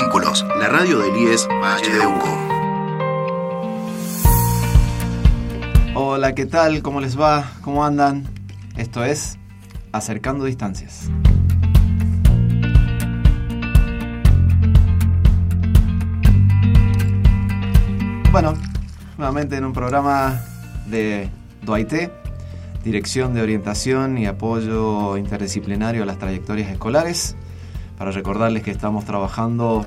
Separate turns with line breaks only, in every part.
La radio del IES Valle de Uco.
Hola, ¿qué tal? ¿Cómo les va? ¿Cómo andan? Esto es Acercando Distancias. Bueno, nuevamente en un programa de DOAIT, Dirección de Orientación y Apoyo Interdisciplinario a las Trayectorias Escolares, para recordarles que estamos trabajando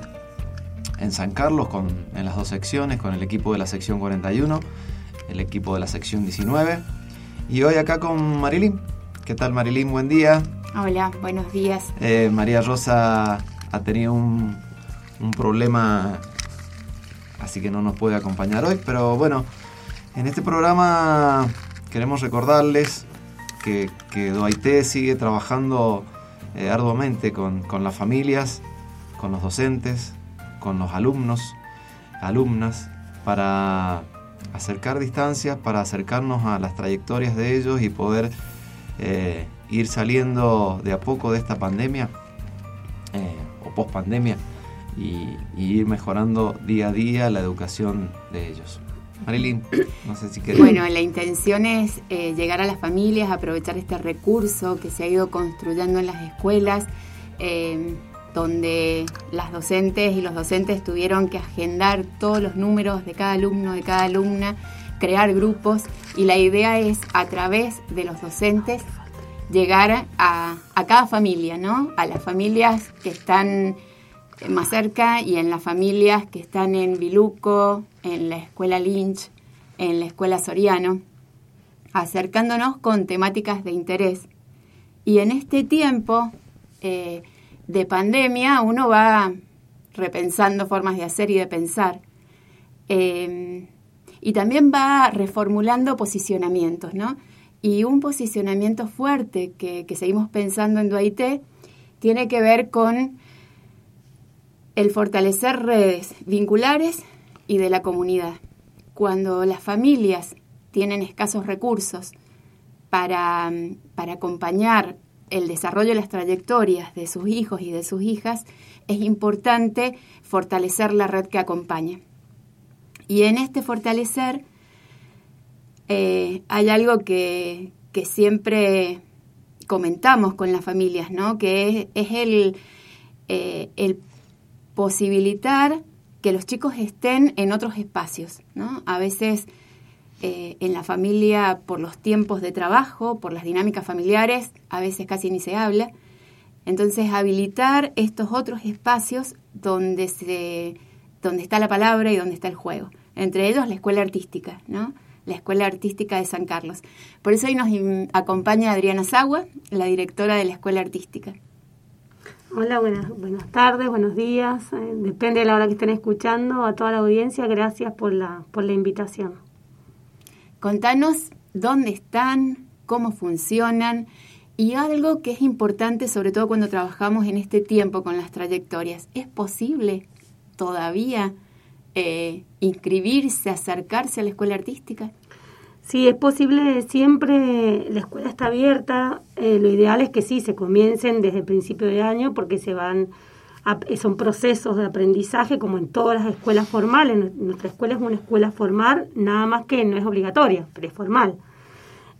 en San Carlos con, en las dos secciones, con el equipo de la sección 41, el equipo de la sección 19, y hoy acá con Marilyn. ¿Qué tal Marilyn? Buen día.
Hola, buenos días.
Eh, María Rosa ha tenido un, un problema así que no nos puede acompañar hoy. Pero bueno, en este programa queremos recordarles que, que Duaité sigue trabajando eh, arduamente con, con, las familias, con los docentes, con los alumnos, alumnas, para acercar distancias, para acercarnos a las trayectorias de ellos y poder eh, ir saliendo de a poco de esta pandemia eh, o post pandemia y, y, ir mejorando día a día la educación de ellos. Marilyn, no sé si querés.
Bueno, la intención es eh, llegar a las familias, aprovechar este recurso que se ha ido construyendo en las escuelas, eh, donde las docentes y los docentes tuvieron que agendar todos los números de cada alumno, de cada alumna, crear grupos y la idea es a través de los docentes llegar a, a cada familia, ¿no? A las familias que están más cerca y en las familias que están en Biluco, en la escuela Lynch, en la escuela Soriano, acercándonos con temáticas de interés. Y en este tiempo eh, de pandemia uno va repensando formas de hacer y de pensar. Eh, y también va reformulando posicionamientos, ¿no? Y un posicionamiento fuerte que, que seguimos pensando en Duaité tiene que ver con el fortalecer redes vinculares y de la comunidad. Cuando las familias tienen escasos recursos para, para, acompañar el desarrollo de las trayectorias de sus hijos y de sus hijas, es importante fortalecer la red que acompaña. Y en este fortalecer eh, hay algo que, que, siempre comentamos con las familias, ¿no? que es, es el, eh, el posibilitar que los chicos estén en otros espacios, ¿no? A veces eh, en la familia, por los tiempos de trabajo, por las dinámicas familiares, a veces casi ni se habla. Entonces, habilitar estos otros espacios donde, se, donde está la palabra y donde está el juego. Entre ellos, la escuela artística, ¿no? La Escuela Artística de San Carlos. Por eso hoy nos acompaña Adriana Sagua, la directora de la Escuela Artística.
Hola, buenas, buenas tardes, buenos días. Eh, depende de la hora que estén escuchando. A toda la audiencia, gracias por la, por la invitación.
Contanos dónde están, cómo funcionan y algo que es importante, sobre todo cuando trabajamos en este tiempo con las trayectorias. ¿Es posible todavía eh, inscribirse, acercarse a la escuela artística?
Sí, es posible, siempre la escuela está abierta. Eh, lo ideal es que sí, se comiencen desde el principio de año porque se van, a, son procesos de aprendizaje como en todas las escuelas formales. Nuestra escuela es una escuela formal, nada más que no es obligatoria, pero es formal.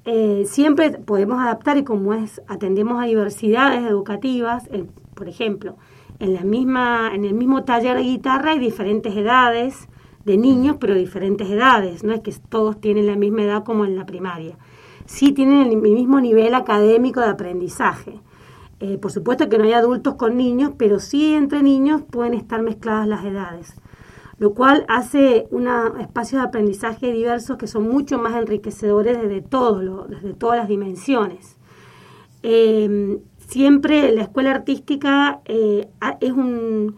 Eh, siempre podemos adaptar y como es, atendemos a diversidades educativas, por ejemplo, en, la misma, en el mismo taller de guitarra hay diferentes edades, de niños, pero diferentes edades, no es que todos tienen la misma edad como en la primaria. Sí tienen el mismo nivel académico de aprendizaje. Eh, por supuesto que no hay adultos con niños, pero sí entre niños pueden estar mezcladas las edades, lo cual hace un espacio de aprendizaje diversos que son mucho más enriquecedores desde, todo desde todas las dimensiones. Eh, siempre la escuela artística eh, es un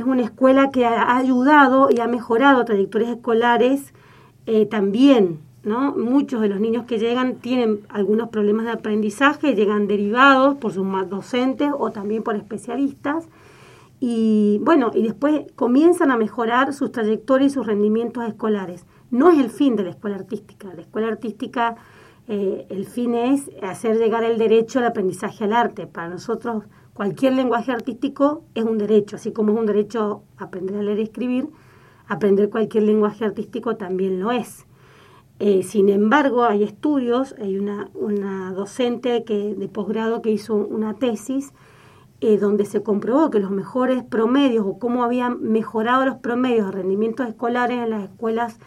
es una escuela que ha ayudado y ha mejorado trayectorias escolares eh, también. ¿no? Muchos de los niños que llegan tienen algunos problemas de aprendizaje, llegan derivados por sus docentes o también por especialistas. Y bueno, y después comienzan a mejorar sus trayectorias y sus rendimientos escolares. No es el fin de la escuela artística. La escuela artística, eh, el fin es hacer llegar el derecho al aprendizaje al arte. Para nosotros cualquier lenguaje artístico es un derecho, así como es un derecho aprender a leer y escribir, aprender cualquier lenguaje artístico también lo es. Eh, sin embargo, hay estudios, hay una, una docente que, de posgrado que hizo una tesis eh, donde se comprobó que los mejores promedios o cómo habían mejorado los promedios de rendimientos escolares en las escuelas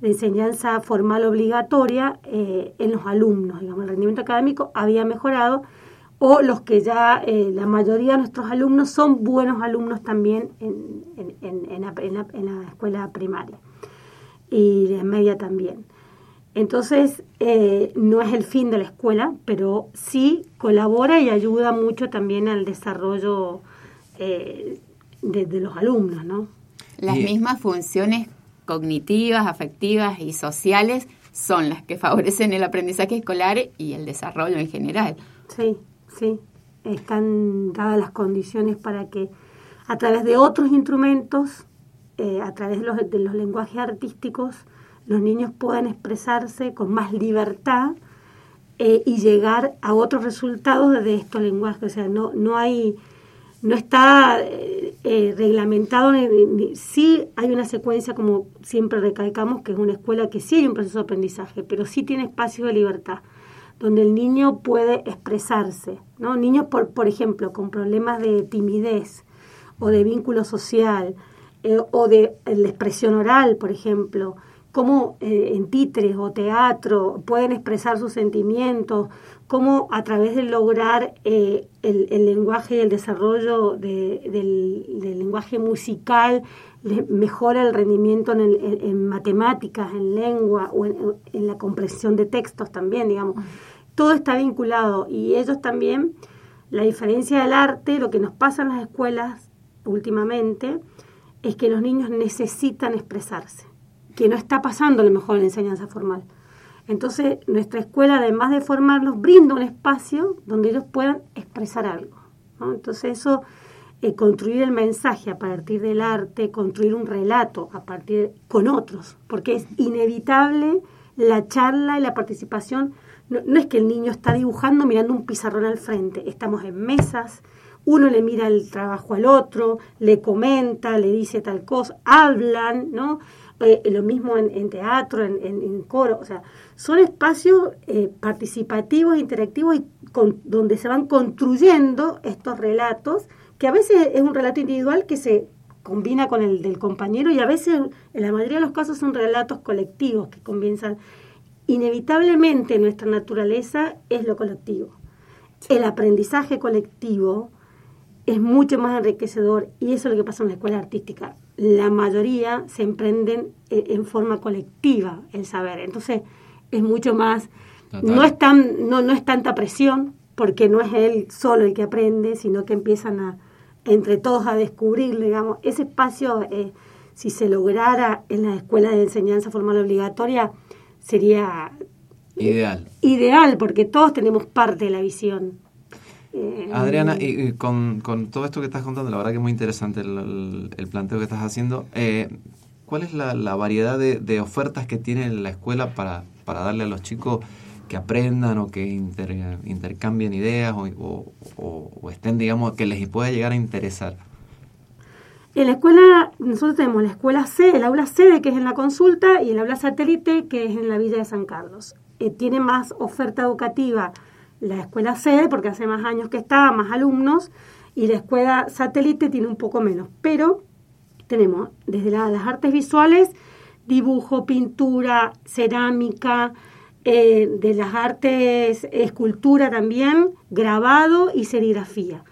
de enseñanza formal obligatoria eh, en los alumnos, digamos, el rendimiento académico había mejorado o los que ya eh, la mayoría de nuestros alumnos son buenos alumnos también en, en, la, en la, escuela primaria y de media también. Entonces, eh, no es el fin de la escuela, pero sí colabora y ayuda mucho también al desarrollo eh, de, los alumnos, ¿no?
Las mismas funciones cognitivas, afectivas y sociales son las que favorecen el aprendizaje escolar y el desarrollo en general.
Sí, sí. Están dadas las condiciones para que a través de otros instrumentos, eh, a través de los, de los lenguajes artísticos, los niños puedan expresarse con más libertad eh, y llegar a otros resultados de estos lenguajes. O sea, no, no hay, no está eh, eh, reglamentado, sí hay una secuencia, como siempre recalcamos, que es una escuela que sí hay un proceso de aprendizaje, pero sí tiene espacio de libertad, donde el niño puede expresarse. ¿no? Niños, por, por ejemplo, con problemas de timidez o de vínculo social o de la expresión oral, por ejemplo, cómo eh, en titres o teatro pueden expresar sus sentimientos, cómo a través de lograr eh, el, lenguaje y el desarrollo del, lenguaje musical mejora el rendimiento en, matemáticas, en lengua o en, la comprensión de textos también, digamos. Todo está vinculado y ellos también, la diferencia del arte, lo que nos pasa en las escuelas últimamente, es que los niños necesitan expresarse que no está pasando a lo mejor en la enseñanza formal. Entonces, nuestra escuela, además de formarlos, brinda un espacio donde ellos puedan expresar algo. Entonces, eso, eh, construir el mensaje a partir del arte, construir un relato a partir con otros, porque es inevitable la charla y la participación. No, no es que el niño está dibujando mirando un pizarrón al frente, estamos en mesas, uno le mira el trabajo al otro, le comenta, le dice tal cosa, hablan, ¿no? Eh, lo mismo en, teatro, en, coro, o sea, son espacios eh, participativos, interactivos y con, donde se van construyendo estos relatos, que a veces es un relato individual que se combina con el del compañero y a veces, en la mayoría de los casos, son relatos colectivos que comienzan. Inevitablemente nuestra naturaleza es lo colectivo. El aprendizaje colectivo es mucho más enriquecedor y eso es lo que pasa en la escuela artística la mayoría se emprenden eh, en forma colectiva el saber. Entonces es mucho más, no es, tan, no, no es tanta presión, porque no es él solo el que aprende, sino que empiezan a, entre todos a descubrir, digamos, ese espacio, eh, si se lograra en la escuela de enseñanza formal obligatoria, sería
ideal.
Ideal, porque todos tenemos parte de la visión.
Adriana, y, con, todo esto que estás contando, la verdad que es muy interesante el, planteo que estás haciendo. Eh, ¿Cuál es la, variedad de, ofertas que tiene la escuela para, para darle a los chicos que aprendan o que intercambien ideas o, o, estén, digamos, que les pueda llegar a interesar?
En la escuela, nosotros tenemos la escuela C, el aula sede, que es en la consulta, y el aula satélite, que es en la Villa de San Carlos. Eh, tiene más oferta educativa la escuela sede, porque hace más años que está, más alumnos, y la escuela satélite tiene un poco menos. Pero tenemos desde las artes visuales, dibujo, pintura, cerámica, eh, de las artes, escultura también, grabado y serigrafía.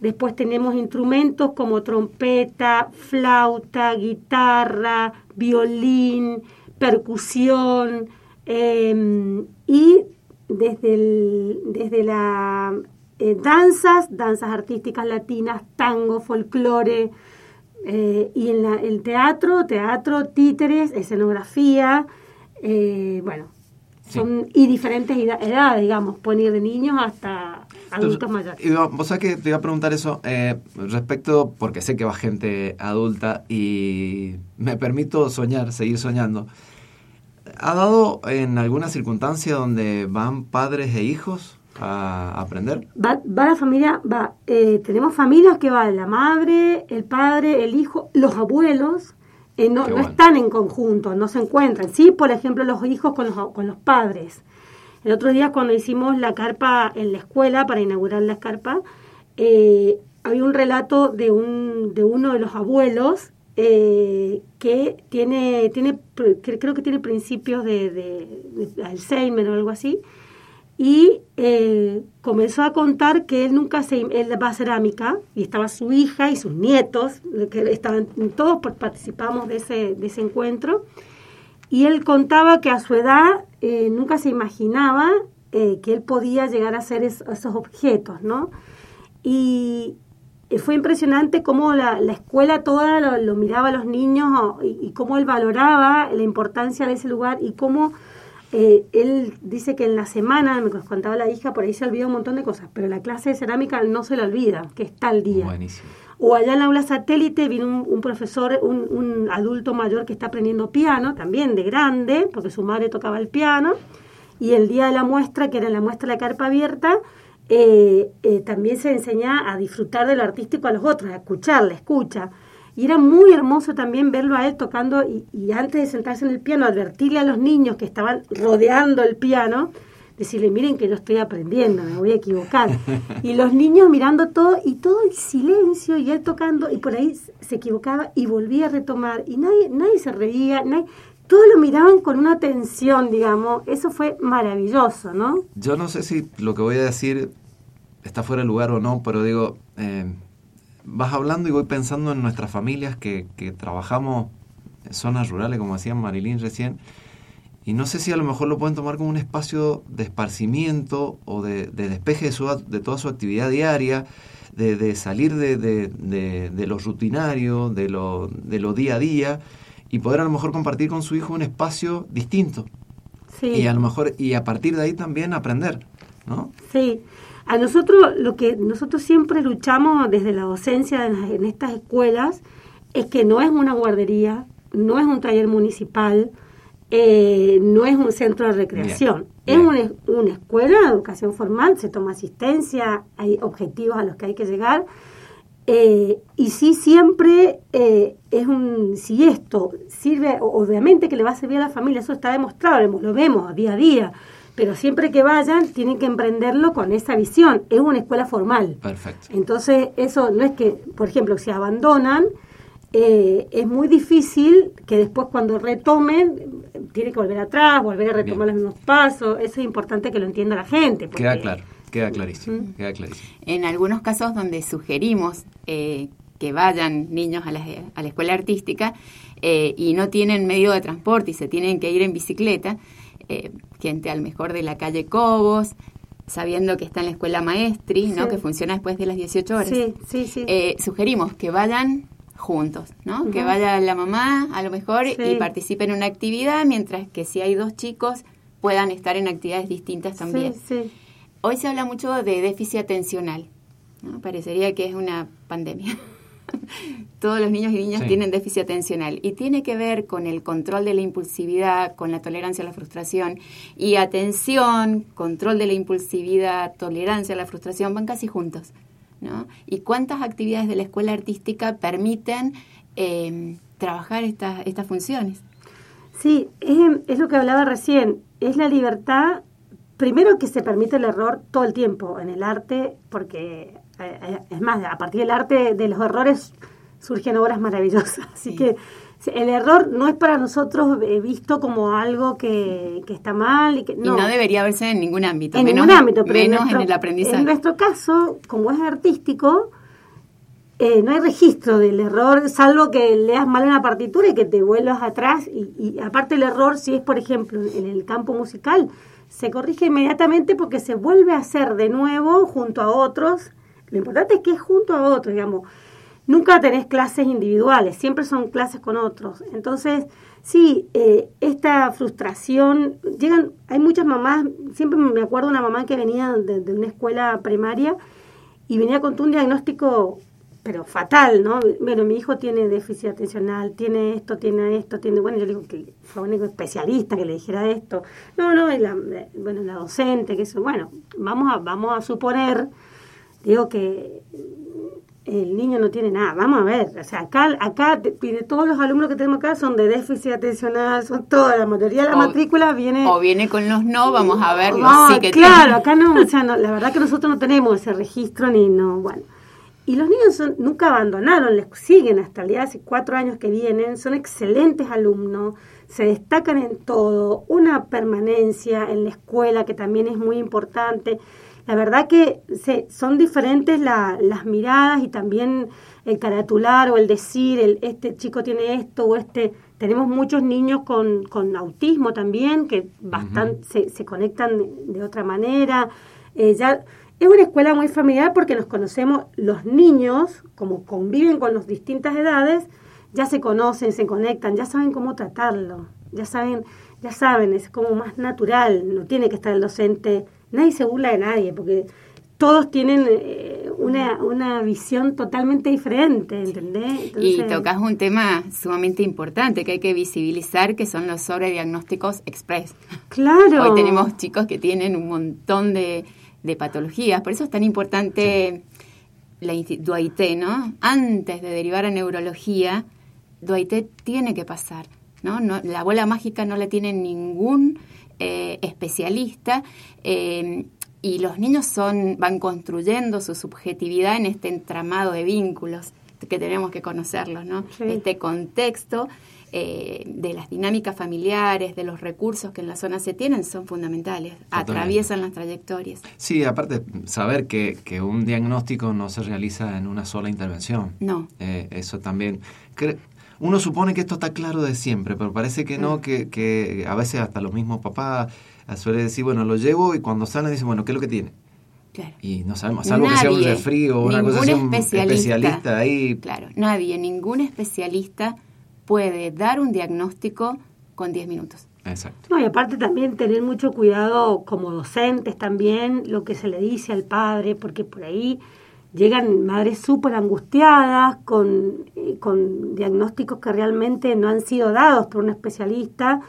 Después tenemos instrumentos como trompeta, flauta, guitarra, violín, percusión eh, y desde, el, desde la eh, danzas, danzas artísticas latinas, tango, folclore, eh, y en la, el teatro, teatro, títeres, escenografía, eh, bueno, son y diferentes edades, digamos, poner de niños hasta adultos mayores. Y
vos sabés que te iba a preguntar eso respecto, porque sé que va gente adulta y me permito soñar, seguir soñando. ¿Ha dado en alguna circunstancia donde van padres e hijos a aprender?
Va, va la familia, va, eh, tenemos familias que va la madre, el padre, el hijo, los abuelos, eh, no, no están en conjunto, no se encuentran. Sí, por ejemplo, los hijos con los, con los padres. El otro día cuando hicimos la carpa en la escuela para inaugurar la carpa, eh, había un relato de, un, de uno de los abuelos eh, que tiene, tiene, creo que tiene principios de, de- de Alzheimer o algo así, y eh, comenzó a contar que él nunca se él va a cerámica y estaba su hija y sus nietos que estaban todos par- participamos de ese de ese encuentro y él contaba que a su edad eh, nunca se imaginaba eh, que él podía llegar a hacer es- esos objetos no y fue impresionante cómo la, la escuela toda lo, lo miraba a los niños y, y cómo él valoraba la importancia de ese lugar y cómo eh, él dice que en la semana, me contaba la hija, por ahí se olvida un montón de cosas, pero la clase de cerámica no se la olvida, que está al día.
Buenísimo.
O allá en la aula satélite vino un, un profesor, un, un adulto mayor que está aprendiendo piano, también de grande, porque su madre tocaba el piano. Y el día de la muestra, que era la muestra de la carpa abierta, eh, eh, también se enseña a disfrutar de lo artístico a los otros, a escuchar, la escucha. Y era muy hermoso también verlo a él tocando y, y antes de sentarse en el piano, advertirle a los niños que estaban rodeando el piano, decirle, miren que yo estoy aprendiendo, me voy a equivocar. Y los niños mirando todo y todo el silencio y él tocando y por ahí se equivocaba y volvía a retomar y nadie, nadie se reía, nadie, todos lo miraban con una atención, digamos. Eso fue maravilloso, ¿no?
Yo no sé si lo que voy a decir está fuera de lugar o no, pero digo, eh, vas hablando y voy pensando en nuestras familias que, que trabajamos en zonas rurales, como decía Marilyn recién, y no sé si a lo mejor lo pueden tomar como un espacio de esparcimiento o de, de despeje de, su, toda su actividad diaria, de, de salir de, de, de- de lo rutinario, de lo, de lo día a día, y poder a lo mejor compartir con su hijo un espacio distinto.
Sí.
Y a lo mejor, y a partir de ahí también aprender, ¿no?
Sí, a nosotros lo que nosotros siempre luchamos desde la docencia en, estas escuelas es que no es una guardería, no es un taller municipal, eh, no es un centro de recreación,
Bien,
es una, una escuela de educación formal, se toma asistencia, hay objetivos a los que hay que llegar. Eh, y sí siempre eh, es un, si esto sirve, obviamente que le va a servir a la familia, eso está demostrado, lo- vemos día a día, pero siempre que vayan tienen que emprenderlo con esa visión, es una escuela formal.
Perfecto.
Entonces, eso no es que, por ejemplo, si abandonan, eh, es muy difícil que después cuando retomen, tiene que volver atrás, volver a retomar
Bien.
los mismos pasos. Eso es importante que lo entienda la gente.
Queda
porque-
claro, queda clarísimo, queda clarísimo.
En algunos casos donde sugerimos eh, que vayan niños a la, a la escuela artística eh, y no tienen medio de transporte y se tienen que ir en bicicleta, eh, gente al mejor de la calle Cobos, sabiendo que está en la escuela Maestri, ¿no? Que funciona después de las 18 horas.
Sí, sí, sí.
Eh, sugerimos que vayan juntos, ¿no? Que vaya la mamá a lo mejor
Sí.
y participe en una actividad, mientras que si hay dos chicos puedan estar en actividades distintas también.
Sí, sí.
Hoy se habla mucho de déficit atencional, ¿no? Parecería que es una pandemia. Todos los niños y niñas
Sí.
tienen déficit atencional y tiene que ver con el control de la impulsividad, con la tolerancia a la frustración y atención, control de la impulsividad, tolerancia a la frustración van casi juntos, ¿no? ¿Y cuántas actividades de la escuela artística permiten eh, trabajar estas estas funciones?
Sí, es, es lo que hablaba recién, es la libertad, primero que se permite el error todo el tiempo en el arte, porque eh, eh, es más, a partir del arte de los errores surgen obras maravillosas, así
Sí.
que el error no es para nosotros eh, visto como algo que, que está mal y que
Y no debería verse en ningún ámbito,
en
menos,
ningún ámbito, pero en
menos
nuestro,
en el aprendizaje.
En nuestro caso, como es artístico, eh, no hay registro del error, salvo que leas mal una partitura y que te vuelvas atrás. Y, y aparte el error, si es, por ejemplo, en el campo musical, se corrige inmediatamente porque se vuelve a hacer de nuevo junto a otros. Lo importante es que es junto a otros, digamos. Nunca tenés clases individuales, siempre son clases con otros. Entonces, sí, eh, esta frustración, llegan, hay muchas mamás, siempre me acuerdo una mamá que venía de, de una escuela primaria y venía con un diagnóstico pero fatal, ¿no? Bueno, mi hijo tiene déficit atencional, tiene esto, tiene esto, tiene, bueno, yo le digo que fue un especialista que le dijera esto. No, no, la, bueno, la docente, que eso, bueno, vamos a, vamos a suponer, digo que el niño no tiene nada. Vamos a ver, o sea, acá, acá todos los alumnos que tenemos acá son de déficit atencional, son toda la mayoría de la matrícula viene...
O viene con los no, vamos a ver
sí que Claro, acá no, o sea, la verdad que nosotros no tenemos ese registro ni no, bueno. Y los niños son, nunca abandonaron, les siguen hasta el día hace cuatro años que vienen, son excelentes alumnos, se destacan en todo, una permanencia en la escuela que también es muy importante. La verdad que se, son diferentes las miradas y también el caratular o el decir, el, este chico tiene esto o este... Tenemos muchos niños con, con autismo también que bastante, se, se, conectan de, otra manera. Eh, ya, es una escuela muy familiar porque nos conocemos los niños, como conviven con las distintas edades, ya se conocen, se conectan, ya saben cómo tratarlo, ya saben, ya saben, es como más natural, no tiene que estar el docente nadie se burla de nadie, porque todos tienen eh, una, una visión totalmente diferente, ¿entendés?
Y tocas un tema sumamente importante que hay que visibilizar, que son los sobrediagnósticos express.
Claro.
Hoy tenemos chicos que tienen un montón de, de patologías, por eso es tan importante la DUAIT, ¿no? Antes de derivar a neurología, DUAIT tiene que pasar, ¿no? no la bola mágica no la tiene ningún eh, especialista eh, y los niños son, van construyendo su subjetividad en este entramado de vínculos que tenemos que conocerlos, ¿no? Este contexto eh, de las dinámicas familiares, de los recursos que en la zona se tienen, son fundamentales, atraviesan las trayectorias.
Sí, aparte, saber que, que, un diagnóstico no se realiza en una sola intervención.
No.
eso también uno supone que esto está claro de siempre, pero parece que no, mm. que, que a veces hasta los mismos papás suele decir, bueno, lo llevo y cuando salen dicen, bueno, ¿qué es lo que tiene?
Claro.
Y no sabemos, salvo que sea un refrío o una cosa así, un especialista. ahí.
Claro, nadie, ningún especialista puede dar un diagnóstico con 10 minutos.
Exacto.
No, y aparte también tener mucho cuidado como docentes también, lo que se le dice al padre, porque por ahí llegan madres súper angustiadas con, eh, con diagnósticos que realmente no han sido dados por un especialista.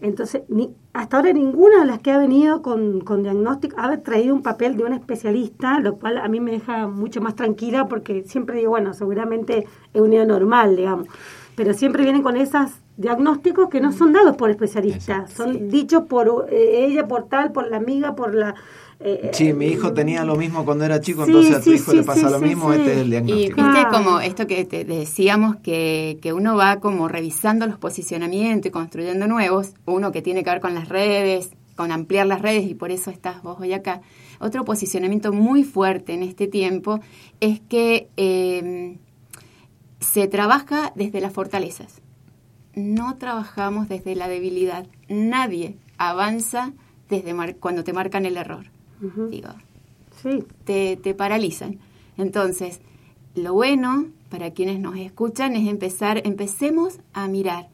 Entonces, ni, hasta ahora ninguna de las que ha venido con, con diagnóstico ha traído un papel de un especialista, lo cual a mí me deja mucho más tranquila porque siempre digo, bueno, seguramente es un día normal, digamos, pero siempre vienen con esos diagnósticos que no son dados por especialistas, son dichos por eh, ella, por tal, por la amiga, por la
eh, sí, mi hijo tenía lo mismo cuando era chico, entonces a tu hijo le pasa lo mismo, este es el diagnóstico.
Y viste como esto que te decíamos, que, que uno va como revisando los posicionamientos y construyendo nuevos, uno que tiene que ver con las redes, con ampliar las redes y por eso estás vos hoy acá. Otro posicionamiento muy fuerte en este tiempo es que em, se trabaja desde las fortalezas. No trabajamos desde la debilidad. Nadie avanza desde cuando te marcan el error digo,
sí.
te, te paralizan. Entonces, lo bueno para quienes nos escuchan es empezar, empecemos a mirar,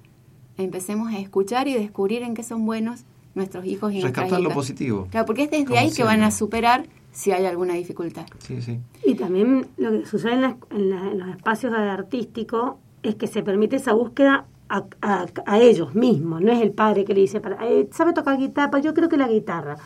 empecemos a escuchar y descubrir en qué son buenos nuestros hijos y
Rescatar lo positivo.
Claro, porque es desde ahí que van a superar si hay alguna dificultad.
Sí, sí.
Y también lo que sucede en, los espacios artísticos es que se permite esa búsqueda a, a, ellos mismos, no es el padre que le dice, para, eh, ¿sabe tocar guitarra? Yo creo que la guitarra.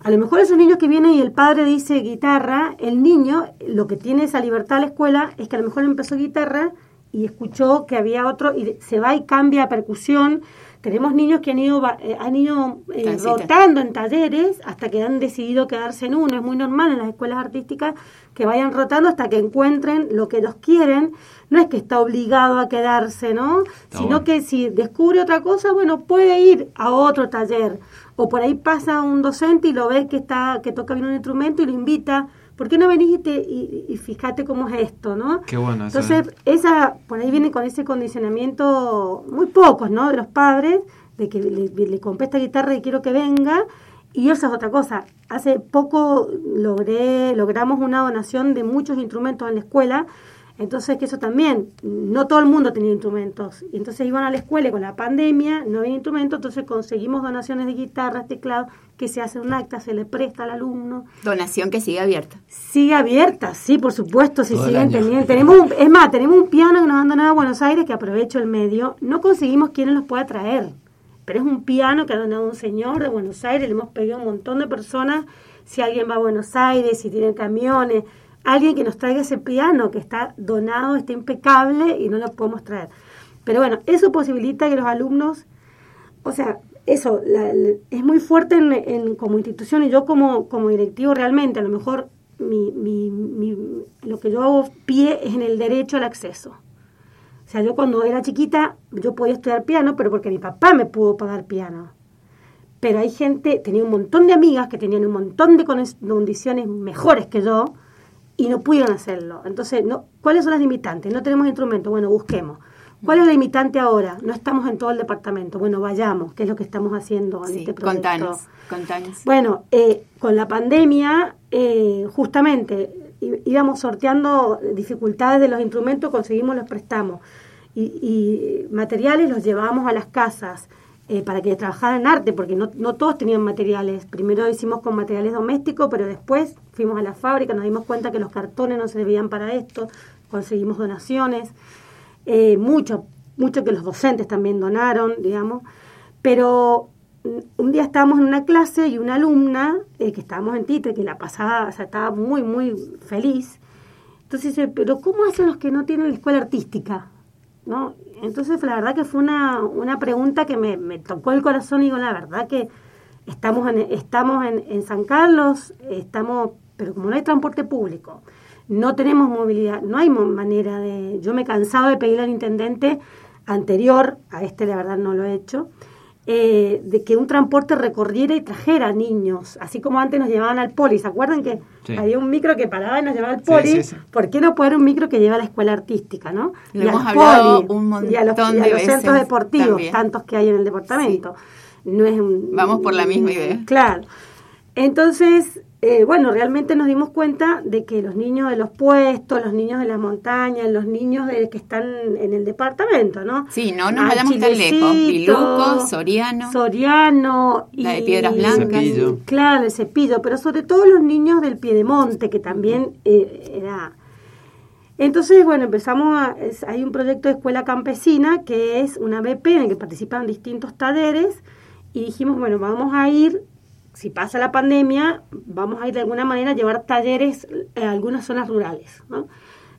A lo mejor esos niños que vienen y el padre dice guitarra, el niño lo que tiene esa libertad a la escuela es que a lo mejor empezó guitarra y escuchó que había otro y se va y cambia a percusión. Tenemos niños que han ido, eh, han ido eh, rotando en talleres hasta que han decidido quedarse en uno. Es muy normal en las escuelas artísticas que vayan rotando hasta que encuentren lo que ellos quieren. No es que está obligado a quedarse, ¿no? Sino que si descubre otra cosa, bueno, puede ir a otro taller o por ahí pasa un docente y lo ve que está que toca bien un instrumento y lo invita ¿por qué no venís y, y, fíjate cómo es esto, no?
Qué bueno.
Entonces, esa, por ahí viene con ese condicionamiento, muy pocos, ¿no? De los padres, de que le, le compré esta guitarra y quiero que venga. Y eso es otra cosa. Hace poco logré, logramos una donación de muchos instrumentos en la escuela Entonces, que eso también, no todo el mundo tenía instrumentos. Y entonces iban a la escuela y con la pandemia no había instrumentos, entonces conseguimos donaciones de guitarras, teclados, que se hace un acta, se le presta al alumno.
Donación que sigue abierta.
Sigue abierta, sí, por supuesto, si siguen teniendo. Tenemos un, es más, tenemos un piano que nos han donado a Buenos Aires, que aprovecho el medio. No conseguimos quienes los pueda traer, pero es un piano que ha donado un señor de Buenos Aires, le hemos pedido a un montón de personas, si alguien va a Buenos Aires, si tienen camiones alguien que nos traiga ese piano que está donado, está impecable y no lo podemos traer. Pero bueno, eso posibilita que los alumnos, o sea, eso es muy fuerte en, como institución y yo como, como directivo realmente, a lo mejor mi, mi, mi, lo que yo hago pie es en el derecho al acceso. O sea, yo cuando era chiquita, yo podía estudiar piano, pero porque mi papá me pudo pagar piano. Pero hay gente, tenía un montón de amigas que tenían un montón de condiciones mejores que yo, y no pudieron hacerlo. Entonces, no, ¿cuáles son las limitantes? No tenemos instrumentos, bueno, busquemos. ¿Cuál es la limitante ahora? No estamos en todo el departamento. Bueno, vayamos, que es lo que estamos haciendo en este proyecto.
Contanos, contanos.
Bueno, eh, con la pandemia, eh, justamente íbamos sorteando dificultades de los instrumentos, conseguimos los prestamos. Y, y materiales los llevábamos a las casas. Eh, para que trabajaran en arte, porque no, no, todos tenían materiales. Primero hicimos con materiales domésticos, pero después fuimos a la fábrica, nos dimos cuenta que los cartones no servían para esto, conseguimos donaciones, eh, mucho, mucho que los docentes también donaron, digamos, pero mm, un día estábamos en una clase y una alumna, eh, que estábamos en Titre, que la pasaba, o sea, estaba muy, muy feliz, entonces dice, pero ¿cómo hacen los que no tienen escuela artística? ¿No? Entonces, la verdad que fue una, una pregunta que me, tocó el corazón y digo, la verdad que estamos en, estamos en, en San Carlos, estamos, pero como no hay transporte público, no tenemos movilidad, no hay manera de... Yo me he cansado de pedirle al intendente anterior, a este la verdad no lo he hecho, eh, de que un transporte recorriera y trajera niños, así como antes nos llevaban al poli. ¿Se acuerdan que había un micro que paraba y nos llevaba al poli? ¿Por qué no poder un micro que lleva a la escuela artística, no?
y hemos hablado un montón
y a los, centros deportivos, tantos que hay en el departamento. No es
Vamos por la misma idea.
Claro. Entonces, eh, bueno, realmente nos dimos cuenta de que los niños de los puestos, los niños de las montañas, los niños de, que están en el departamento, ¿no?
Sí, no nos vayamos tan lejos. Piluco, Soriano.
Soriano.
La de Piedras Blancas.
Claro, el cepillo, pero sobre todo los niños del Piedemonte, que también eh, era... Entonces, bueno, empezamos a... hay un proyecto de escuela campesina que es una BP en el que participan distintos talleres y dijimos, bueno, vamos a ir si pasa la pandemia, vamos a ir de alguna manera a llevar talleres en algunas zonas rurales. ¿no?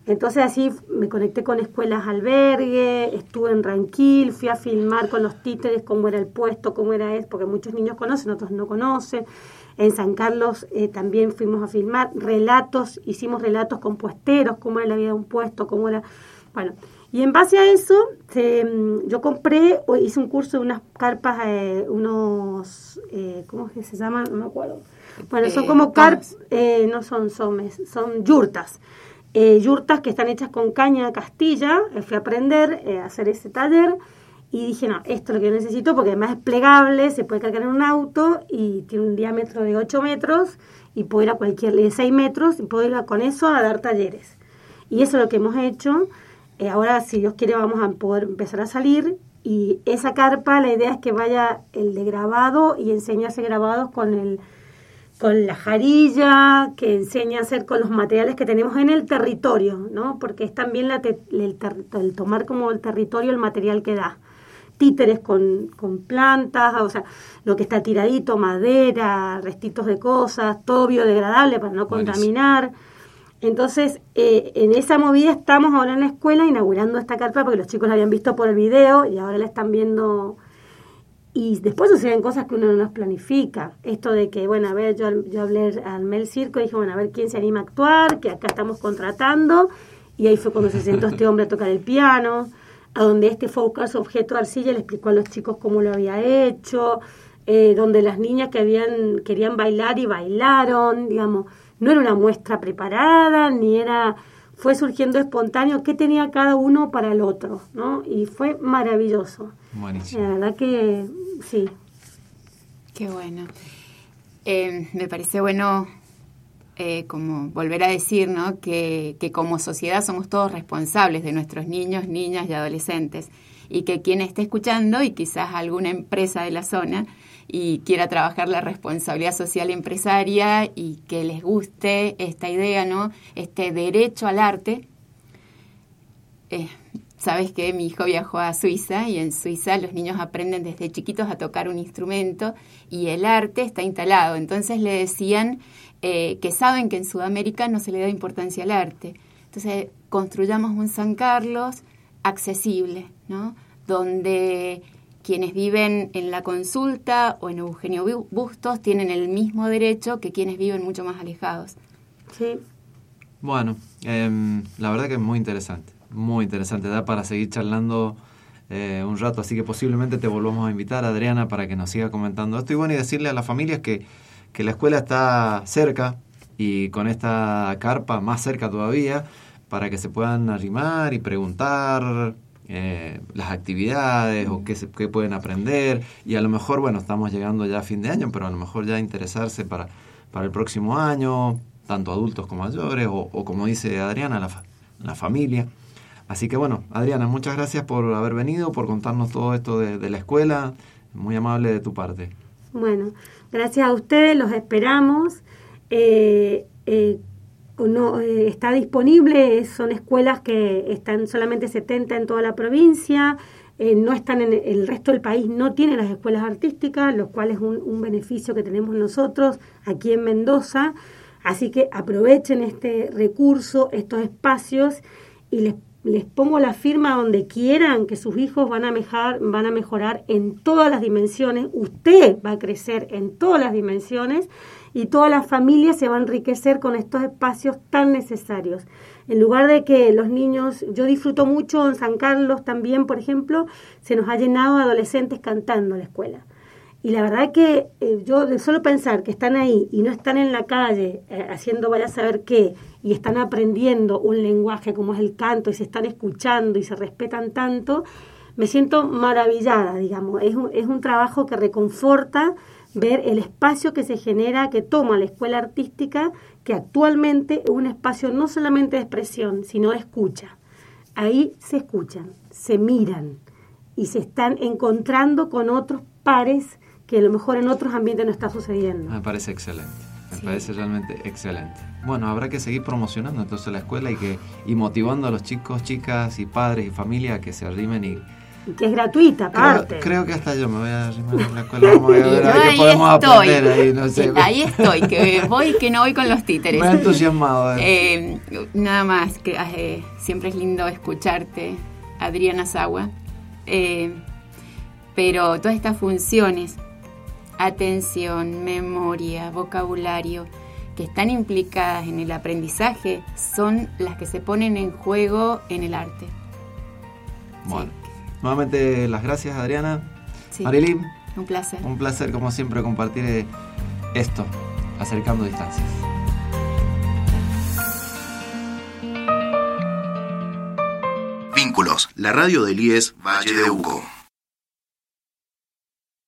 Entonces así me conecté con escuelas albergue, estuve en Ranquil, fui a filmar con los títeres cómo era el puesto, cómo era eso, porque muchos niños conocen, otros no conocen. En San Carlos eh, también fuimos a filmar relatos, hicimos relatos con puesteros, cómo era la vida de un puesto, cómo era... Bueno, y en base a eso, mm, yo compré, hice un curso de unas carpas, eh, unos, eh, ¿cómo es que se llaman? No me acuerdo. Bueno, son eh, como carpas, no son somes, son yurtas. yurtas que están hechas con caña de Castilla. fui a aprender a hacer ese taller y dije, no, esto es lo que yo necesito porque además es plegable, se puede cargar en un auto y tiene un diámetro de 8 metros y puedo ir a cualquier, de 6 metros y puedo ir con eso a dar talleres. Y eso es lo que hemos hecho. Eh, ahora, si Dios quiere, vamos a poder empezar a salir. Y esa carpa, la idea es que vaya el de grabado y enseñe a hacer grabados con el con la jarilla, que enseña a hacer con los materiales que tenemos en el territorio, ¿no? Porque es también la el, tomar como el territorio el material que da. Títeres con, con plantas, o sea, lo que está tiradito, madera, restitos de cosas, todo biodegradable para no contaminar. Entonces, eh, en esa movida estamos ahora en la escuela inaugurando esta carpa porque los chicos la habían visto por el video y ahora la están viendo. Y después suceden cosas que uno no nos planifica. Esto de que, bueno, a ver, yo, yo hablé al Mel Circo y dije, bueno, a ver quién se anima a actuar, que acá estamos contratando. Y ahí fue cuando se sentó este hombre a tocar el piano, a donde este fue a buscar su objeto de arcilla, le explicó a los chicos cómo lo había hecho, eh, donde las niñas que habían, querían bailar y bailaron, digamos no era una muestra preparada, ni era, fue surgiendo espontáneo qué tenía cada uno para el otro, ¿no? Y fue maravilloso.
Buenísimo.
La verdad que sí.
Qué bueno. Eh, me parece bueno eh, como volver a decir, ¿no? Que, que como sociedad somos todos responsables de nuestros niños, niñas y adolescentes y que quien esté escuchando y quizás alguna empresa de la zona y quiera trabajar la responsabilidad social empresaria y que les guste esta idea, ¿no? Este derecho al arte. Eh, Sabes que mi hijo viajó a Suiza y en Suiza los niños aprenden desde chiquitos a tocar un instrumento y el arte está instalado. Entonces le decían eh, que saben que en Sudamérica no se le da importancia al arte. Entonces construyamos un San Carlos accesible, ¿no? Donde quienes viven en la consulta o en Eugenio Bustos tienen el mismo derecho que quienes viven mucho más alejados.
Sí.
Bueno, em, la verdad que es muy interesante, muy interesante, da para seguir charlando eh, un rato, así que posiblemente te volvamos a invitar, Adriana, para que nos siga comentando esto y bueno, y decirle a las familias que, que la escuela está cerca y con esta carpa más cerca todavía, para que se puedan arrimar y preguntar eh, las actividades o qué, se, qué pueden aprender y a lo mejor, bueno, estamos llegando ya a fin de año, pero a lo mejor ya interesarse para, para el próximo año, tanto adultos como mayores, o, o como dice Adriana, la, fa- la familia. Así que bueno, Adriana, muchas gracias por haber venido, por contarnos todo esto de, la escuela, muy amable de tu parte.
Bueno, gracias a ustedes, los esperamos. Eh, eh, no, eh, está disponible, son escuelas que están solamente 70 en toda la provincia, eh, no están en el resto del país, no tiene las escuelas artísticas, lo cual es un, un beneficio que tenemos nosotros aquí en Mendoza. Así que aprovechen este recurso, estos espacios y les, les pongo la firma donde quieran que sus hijos van a, mejar, van a mejorar en todas las dimensiones, usted va a crecer en todas las dimensiones y toda la familia se va a enriquecer con estos espacios tan necesarios. En lugar de que los niños, yo disfruto mucho en San Carlos también, por ejemplo, se nos ha llenado adolescentes cantando la escuela. Y la verdad que eh, yo de solo pensar que están ahí y no están en la calle eh, haciendo vaya a saber qué y están aprendiendo un lenguaje como es el canto y se están escuchando y se respetan tanto, me siento maravillada, digamos. Es un, es un trabajo que reconforta ver el espacio que se genera, que toma la escuela artística, que actualmente es un espacio no solamente de expresión, sino de escucha. Ahí se escuchan, se miran y se están encontrando con otros pares que a lo mejor en otros ambientes no está sucediendo.
Me parece excelente, me
Sí.
parece realmente excelente. Bueno, habrá que seguir promocionando entonces la escuela y, que, y motivando a los chicos, chicas y padres y familia a que se arrimen y,
Y que es gratuita, aparte.
Creo, creo que hasta yo me voy a arrimar en la escuela. Vamos a ver, a ver
Yo
qué podemos
estoy.
aprender ahí, no sé.
Ahí estoy, que voy que no voy con los títeres.
Me he entusiasmado. eh.
Eh, nada más, que eh, siempre es lindo escucharte, Adriana Sagua. Eh, pero todas estas funciones, atención, memoria, vocabulario, que están implicadas en el aprendizaje, son las que se ponen en juego en el arte.
Bueno, nuevamente las gracias, Adriana.
Sí,
Marilyn,
un placer.
un placer como siempre compartir eh, esto, acercando distancias.
Vínculos, la radio del IES Valle de Uco.